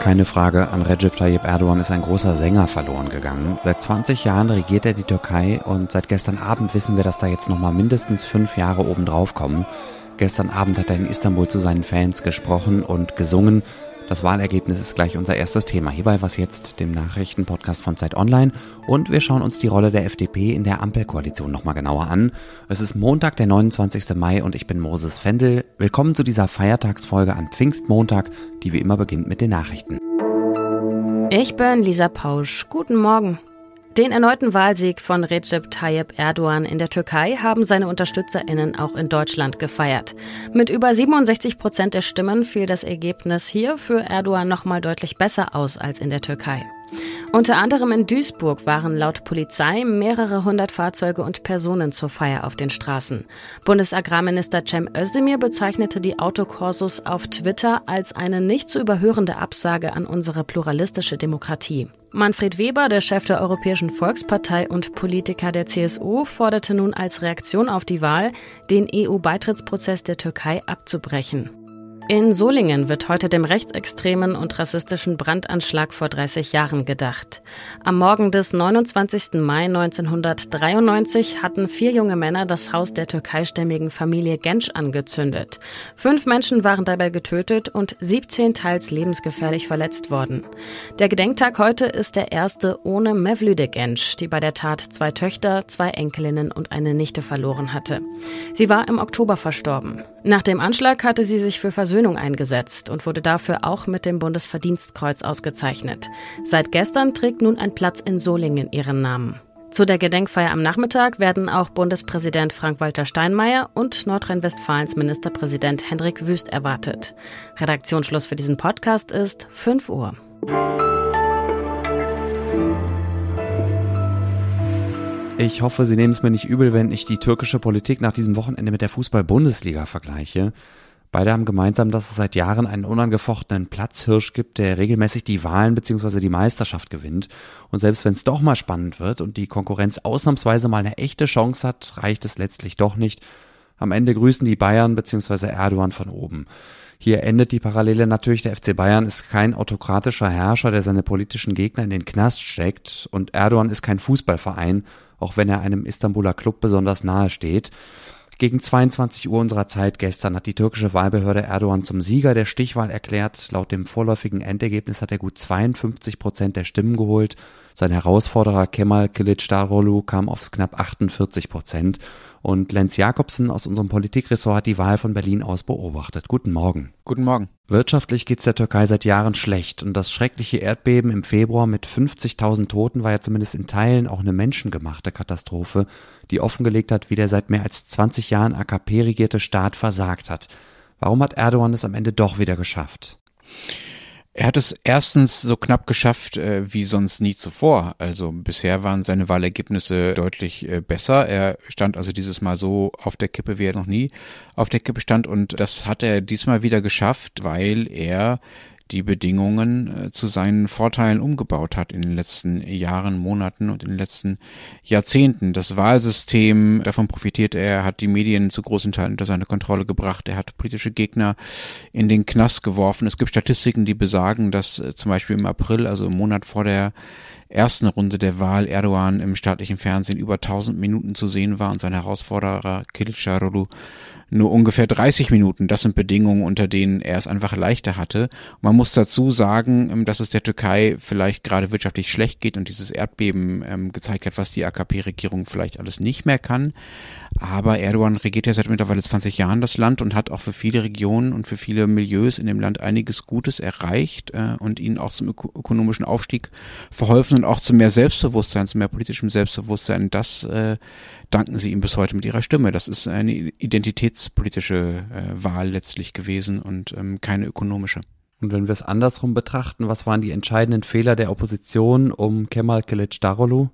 Keine Frage, an Recep Tayyip Erdogan ist ein großer Sänger verloren gegangen. Seit 20 Jahren regiert er die Türkei und seit gestern Abend wissen wir, dass da jetzt nochmal mindestens fünf Jahre obendrauf kommen. Gestern Abend hat er in Istanbul zu seinen Fans gesprochen und gesungen. Das Wahlergebnis ist gleich unser erstes Thema. Hierbei was jetzt, dem Nachrichtenpodcast von Zeit Online. Und wir schauen uns die Rolle der FDP in der Ampelkoalition nochmal genauer an. Es ist Montag, der 29. Mai und ich bin Moses Fendel. Willkommen zu dieser Feiertagsfolge an Pfingstmontag, die wie immer beginnt mit den Nachrichten. Ich bin Lisa Pausch. Guten Morgen. Den erneuten Wahlsieg von Recep Tayyip Erdogan in der Türkei haben seine UnterstützerInnen auch in Deutschland gefeiert. Mit über 67 Prozent der Stimmen fiel das Ergebnis hier für Erdogan nochmal deutlich besser aus als in der Türkei. Unter anderem in Duisburg waren laut Polizei mehrere hundert Fahrzeuge und Personen zur Feier auf den Straßen. Bundesagrarminister Cem Özdemir bezeichnete die Autokorsos auf Twitter als eine nicht zu überhörende Absage an unsere pluralistische Demokratie. Manfred Weber, der Chef der Europäischen Volkspartei und Politiker der CSU, forderte nun als Reaktion auf die Wahl, den EU-Beitrittsprozess der Türkei abzubrechen. In Solingen wird heute dem rechtsextremen und rassistischen Brandanschlag vor 30 Jahren gedacht. Am Morgen des 29. Mai 1993 hatten vier junge Männer das Haus der türkeistämmigen Familie Gensch angezündet. Fünf Menschen waren dabei getötet und 17 teils lebensgefährlich verletzt worden. Der Gedenktag heute ist der erste ohne Mevlüde Gensch, die bei der Tat zwei Töchter, zwei Enkelinnen und eine Nichte verloren hatte. Sie war im Oktober verstorben. Nach dem Anschlag hatte sie sich für Versöhnung eingesetzt und wurde dafür auch mit dem Bundesverdienstkreuz ausgezeichnet. Seit gestern trägt nun ein Platz in Solingen ihren Namen. Zu der Gedenkfeier am Nachmittag werden auch Bundespräsident Frank-Walter Steinmeier und Nordrhein-Westfalens Ministerpräsident Hendrik Wüst erwartet. Redaktionsschluss für diesen Podcast ist 5 Uhr. Ich hoffe, Sie nehmen es mir nicht übel, wenn ich die türkische Politik nach diesem Wochenende mit der Fußball-Bundesliga vergleiche. Beide haben gemeinsam, dass es seit Jahren einen unangefochtenen Platzhirsch gibt, der regelmäßig die Wahlen bzw. die Meisterschaft gewinnt. Und selbst wenn es doch mal spannend wird und die Konkurrenz ausnahmsweise mal eine echte Chance hat, reicht es letztlich doch nicht. Am Ende grüßen die Bayern bzw. Erdogan von oben. Hier endet die Parallele natürlich. Der FC Bayern ist kein autokratischer Herrscher, der seine politischen Gegner in den Knast steckt. Und Erdogan ist kein Fußballverein, auch wenn er einem Istanbuler Club besonders nahe steht. Gegen 22 Uhr unserer Zeit gestern hat die türkische Wahlbehörde Erdogan zum Sieger der Stichwahl erklärt. Laut dem vorläufigen Endergebnis hat er gut 52 Prozent der Stimmen geholt. Sein Herausforderer Kemal Kılıçdaroğlu kam auf knapp 48 Prozent. Und Lenz Jakobsen aus unserem Politikressort hat die Wahl von Berlin aus beobachtet. Guten Morgen. Guten Morgen. Wirtschaftlich geht es der Türkei seit Jahren schlecht und das schreckliche Erdbeben im Februar mit 50.000 Toten war ja zumindest in Teilen auch eine menschengemachte Katastrophe, die offengelegt hat, wie der seit mehr als 20 Jahren AKP regierte Staat versagt hat. Warum hat Erdogan es am Ende doch wieder geschafft? Er hat es erstens so knapp geschafft äh, wie sonst nie zuvor. Also bisher waren seine Wahlergebnisse deutlich äh, besser. Er stand also dieses Mal so auf der Kippe, wie er noch nie auf der Kippe stand. Und das hat er diesmal wieder geschafft, weil er die Bedingungen äh, zu seinen Vorteilen umgebaut hat in den letzten Jahren, Monaten und in den letzten Jahrzehnten. Das Wahlsystem, davon profitiert er, hat die Medien zu großen Teilen unter seine Kontrolle gebracht, er hat politische Gegner in den Knast geworfen. Es gibt Statistiken, die besagen, dass äh, zum Beispiel im April, also im Monat vor der ersten Runde der Wahl Erdogan im staatlichen Fernsehen über 1000 Minuten zu sehen war und sein Herausforderer Kılıçdaroğlu nur ungefähr 30 Minuten. Das sind Bedingungen, unter denen er es einfach leichter hatte. Man muss dazu sagen, ähm, dass es der Türkei vielleicht gerade wirtschaftlich schlecht geht und dieses Erdbeben ähm, gezeigt hat, was die AKP-Regierung vielleicht alles nicht mehr kann. Aber Erdogan regiert ja seit mittlerweile 20 Jahren das Land und hat auch für viele Regionen und für viele Milieus in dem Land einiges Gutes erreicht äh, und ihnen auch zum ökonomischen Aufstieg verholfen und auch zu mehr Selbstbewusstsein, zu mehr politischem Selbstbewusstsein. Das äh, danken sie ihm bis heute mit ihrer Stimme. Das ist eine identitätspolitische äh, Wahl letztlich gewesen und ähm, keine ökonomische. Und wenn wir es andersrum betrachten, was waren die entscheidenden Fehler der Opposition um Kemal Kılıçdaroğlu?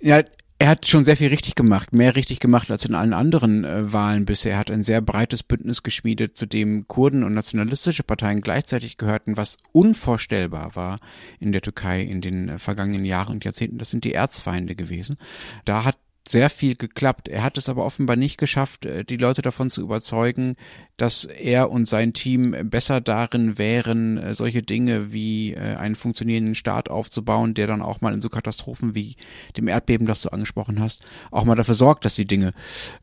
Ja, er hat schon sehr viel richtig gemacht, mehr richtig gemacht als in allen anderen äh, Wahlen bisher. Er hat ein sehr breites Bündnis geschmiedet, zu dem Kurden und nationalistische Parteien gleichzeitig gehörten, was unvorstellbar war in der Türkei in den äh, vergangenen Jahren und Jahrzehnten. Das sind die Erzfeinde gewesen. Da hat sehr viel geklappt. Er hat es aber offenbar nicht geschafft, äh, die Leute davon zu überzeugen, dass er und sein Team besser darin wären, äh, solche Dinge wie äh, einen funktionierenden Staat aufzubauen, der dann auch mal in so Katastrophen wie dem Erdbeben, das du angesprochen hast, auch mal dafür sorgt, dass die Dinge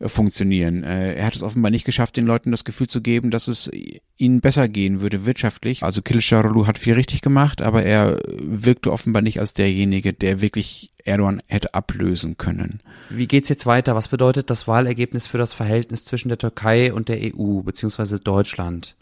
funktionieren. Er hat es offenbar nicht geschafft, den Leuten das Gefühl zu geben, dass es ihnen besser gehen würde wirtschaftlich. Also Kılıçdaroğlu hat viel richtig gemacht, aber er wirkte offenbar nicht als derjenige, der wirklich Erdogan hätte ablösen können. Wie geht's jetzt weiter? Was bedeutet das Wahlergebnis für das Verhältnis zwischen der Türkei und der EU bzw. Deutschland?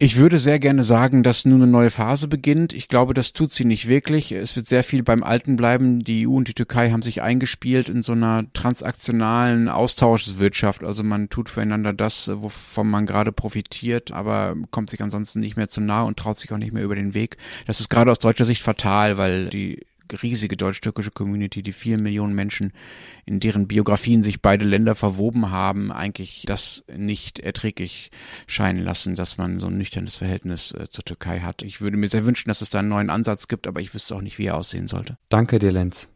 Ich würde sehr gerne sagen, dass nun eine neue Phase beginnt. Ich glaube, das tut sie nicht wirklich. Es wird sehr viel beim Alten bleiben. Die EU und die Türkei haben sich eingespielt in so einer transaktionalen Austauschwirtschaft. Also man tut füreinander das, wovon man gerade profitiert, aber kommt sich ansonsten nicht mehr zu nah und traut sich auch nicht mehr über den Weg. Das ist gerade aus deutscher Sicht fatal, weil die riesige deutsch-türkische Community, die vielen Millionen Menschen, in deren Biografien sich beide Länder verwoben haben, eigentlich das nicht erträglich scheinen lassen, dass man so ein nüchternes Verhältnis äh, zur Türkei hat. Ich würde mir sehr wünschen, dass es da einen neuen Ansatz gibt, aber ich wüsste auch nicht, wie er aussehen sollte. Danke dir, Lenz.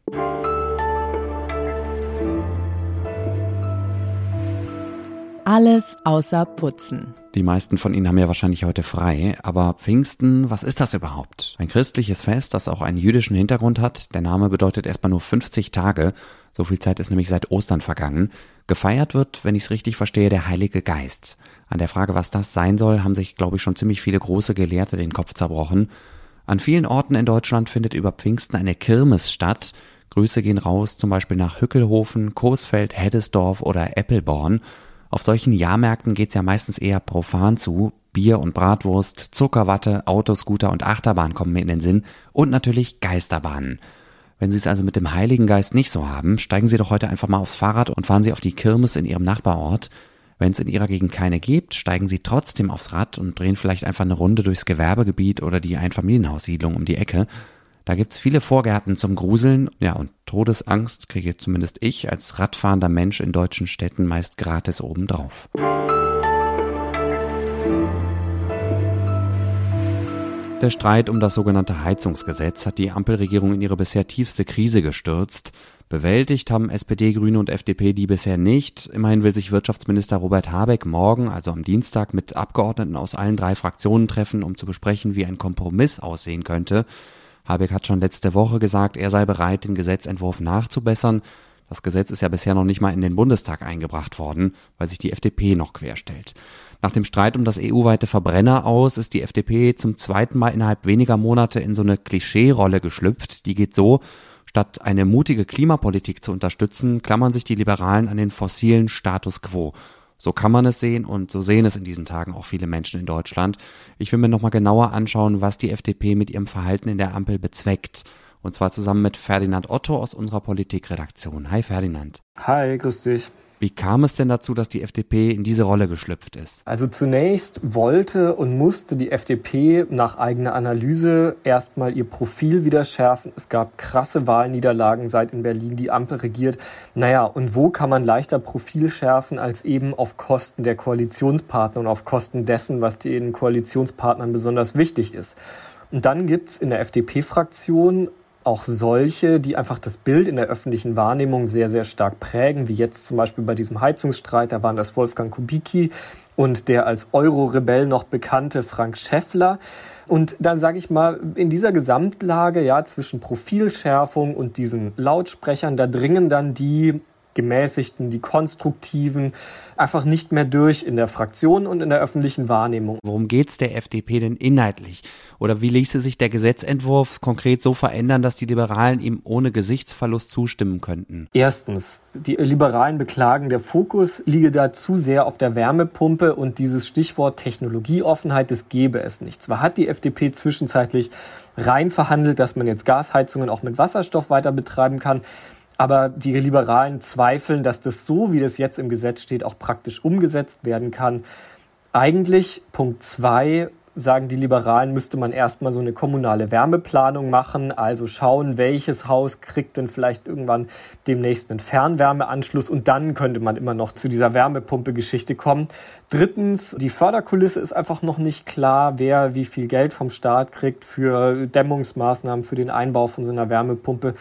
Alles außer Putzen. Die meisten von Ihnen haben ja wahrscheinlich heute frei, aber Pfingsten, was ist das überhaupt? Ein christliches Fest, das auch einen jüdischen Hintergrund hat. Der Name bedeutet erstmal nur 50 Tage. So viel Zeit ist nämlich seit Ostern vergangen. Gefeiert wird, wenn ich es richtig verstehe, der Heilige Geist. An der Frage, was das sein soll, haben sich, glaube ich, schon ziemlich viele große Gelehrte den Kopf zerbrochen. An vielen Orten in Deutschland findet über Pfingsten eine Kirmes statt. Grüße gehen raus, zum Beispiel nach Hückelhofen, Coesfeld, Heddesdorf oder Eppelborn. Auf solchen Jahrmärkten geht's ja meistens eher profan zu. Bier und Bratwurst, Zuckerwatte, Autoscooter und Achterbahn kommen mir in den Sinn und natürlich Geisterbahnen. Wenn Sie es also mit dem Heiligen Geist nicht so haben, steigen Sie doch heute einfach mal aufs Fahrrad und fahren Sie auf die Kirmes in Ihrem Nachbarort. Wenn es in Ihrer Gegend keine gibt, steigen Sie trotzdem aufs Rad und drehen vielleicht einfach eine Runde durchs Gewerbegebiet oder die Einfamilienhaussiedlung um die Ecke. Da gibt's viele Vorgärten zum Gruseln, ja, und Todesangst kriege zumindest ich als radfahrender Mensch in deutschen Städten meist gratis obendrauf. Der Streit um das sogenannte Heizungsgesetz hat die Ampelregierung in ihre bisher tiefste Krise gestürzt. Bewältigt haben SPD, Grüne und FDP die bisher nicht. Immerhin will sich Wirtschaftsminister Robert Habeck morgen, also am Dienstag, mit Abgeordneten aus allen drei Fraktionen treffen, um zu besprechen, wie ein Kompromiss aussehen könnte. Habeck hat schon letzte Woche gesagt, er sei bereit, den Gesetzentwurf nachzubessern. Das Gesetz ist ja bisher noch nicht mal in den Bundestag eingebracht worden, weil sich die FDP noch querstellt. Nach dem Streit um das EU-weite Verbrenner aus ist die FDP zum zweiten Mal innerhalb weniger Monate in so eine Klischee-Rolle geschlüpft. Die geht so, statt eine mutige Klimapolitik zu unterstützen, klammern sich die Liberalen an den fossilen Status quo. So kann man es sehen und so sehen es in diesen Tagen auch viele Menschen in Deutschland. Ich will mir nochmal genauer anschauen, was die FDP mit ihrem Verhalten in der Ampel bezweckt. Und zwar zusammen mit Ferdinand Otto aus unserer Politikredaktion. Hi Ferdinand. Hi, grüß dich. Wie kam es denn dazu, dass die FDP in diese Rolle geschlüpft ist? Also zunächst wollte und musste die FDP nach eigener Analyse erstmal ihr Profil wieder schärfen. Es gab krasse Wahlniederlagen, seit in Berlin die Ampel regiert. Naja, und wo kann man leichter Profil schärfen als eben auf Kosten der Koalitionspartner und auf Kosten dessen, was den Koalitionspartnern besonders wichtig ist? Und dann gibt's in der FDP-Fraktion auch solche, die einfach das Bild in der öffentlichen Wahrnehmung sehr, sehr stark prägen, wie jetzt zum Beispiel bei diesem Heizungsstreit, da waren das Wolfgang Kubicki und der als Euro-Rebell noch bekannte Frank Schäffler. Und dann sage ich mal, in dieser Gesamtlage, ja, zwischen Profilschärfung und diesen Lautsprechern, da dringen dann die gemäßigten, die konstruktiven einfach nicht mehr durch in der Fraktion und in der öffentlichen Wahrnehmung. Worum geht's der FDP denn inhaltlich? Oder wie ließe sich der Gesetzentwurf konkret so verändern, dass die Liberalen ihm ohne Gesichtsverlust zustimmen könnten? Erstens, die Liberalen beklagen, der Fokus liege da zu sehr auf der Wärmepumpe und dieses Stichwort Technologieoffenheit, das gäbe es nicht. Zwar hat die FDP zwischenzeitlich rein verhandelt, dass man jetzt Gasheizungen auch mit Wasserstoff weiter betreiben kann. Aber die Liberalen zweifeln, dass das so, wie das jetzt im Gesetz steht, auch praktisch umgesetzt werden kann. Eigentlich Punkt zwei sagen die Liberalen, müsste man erstmal so eine kommunale Wärmeplanung machen, also schauen, welches Haus kriegt denn vielleicht irgendwann demnächst einen Fernwärmeanschluss und dann könnte man immer noch zu dieser Wärmepumpe-Geschichte kommen. Drittens, die Förderkulisse ist einfach noch nicht klar, wer wie viel Geld vom Staat kriegt für Dämmungsmaßnahmen, für den Einbau von so einer Wärmepumpe.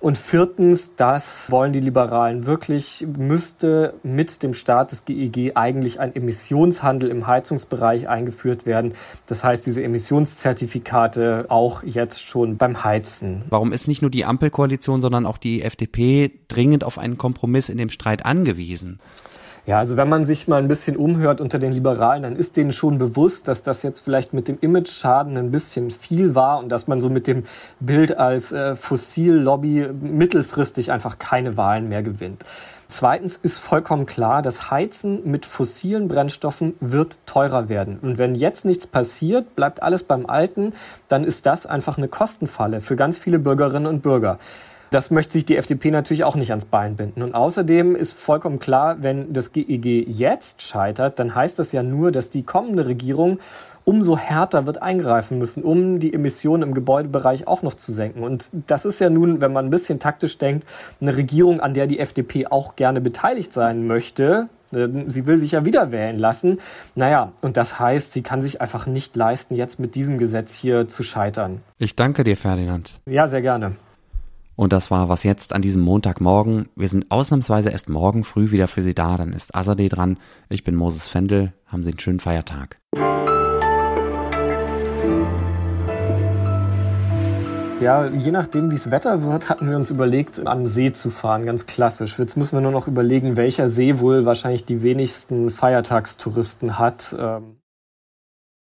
Und viertens, das wollen die Liberalen wirklich, müsste mit dem Start des GEG eigentlich ein Emissionshandel im Heizungsbereich eingeführt werden. Das heißt, diese Emissionszertifikate auch jetzt schon beim Heizen. Warum ist nicht nur die Ampelkoalition, sondern auch die FDP dringend auf einen Kompromiss in dem Streit angewiesen? Ja, also wenn man sich mal ein bisschen umhört unter den Liberalen, dann ist denen schon bewusst, dass das jetzt vielleicht mit dem Image-Schaden ein bisschen viel war und dass man so mit dem Bild als äh, Fossillobby mittelfristig einfach keine Wahlen mehr gewinnt. Zweitens ist vollkommen klar, das Heizen mit fossilen Brennstoffen wird teurer werden. Und wenn jetzt nichts passiert, bleibt alles beim Alten, dann ist das einfach eine Kostenfalle für ganz viele Bürgerinnen und Bürger. Das möchte sich die FDP natürlich auch nicht ans Bein binden. Und außerdem ist vollkommen klar, wenn das GEG jetzt scheitert, dann heißt das ja nur, dass die kommende Regierung umso härter wird eingreifen müssen, um die Emissionen im Gebäudebereich auch noch zu senken. Und das ist ja nun, wenn man ein bisschen taktisch denkt, eine Regierung, an der die FDP auch gerne beteiligt sein möchte. Sie will sich ja wieder wählen lassen. Naja, und das heißt, sie kann sich einfach nicht leisten, jetzt mit diesem Gesetz hier zu scheitern. Ich danke dir, Ferdinand. Ja, sehr gerne. Und das war was jetzt an diesem Montagmorgen. Wir sind ausnahmsweise erst morgen früh wieder für Sie da. Dann ist Azadeh dran. Ich bin Moses Fendel. Haben Sie einen schönen Feiertag. Ja, je nachdem, wie es Wetter wird, hatten wir uns überlegt, an See zu fahren, ganz klassisch. Jetzt müssen wir nur noch überlegen, welcher See wohl wahrscheinlich die wenigsten Feiertagstouristen hat. Ähm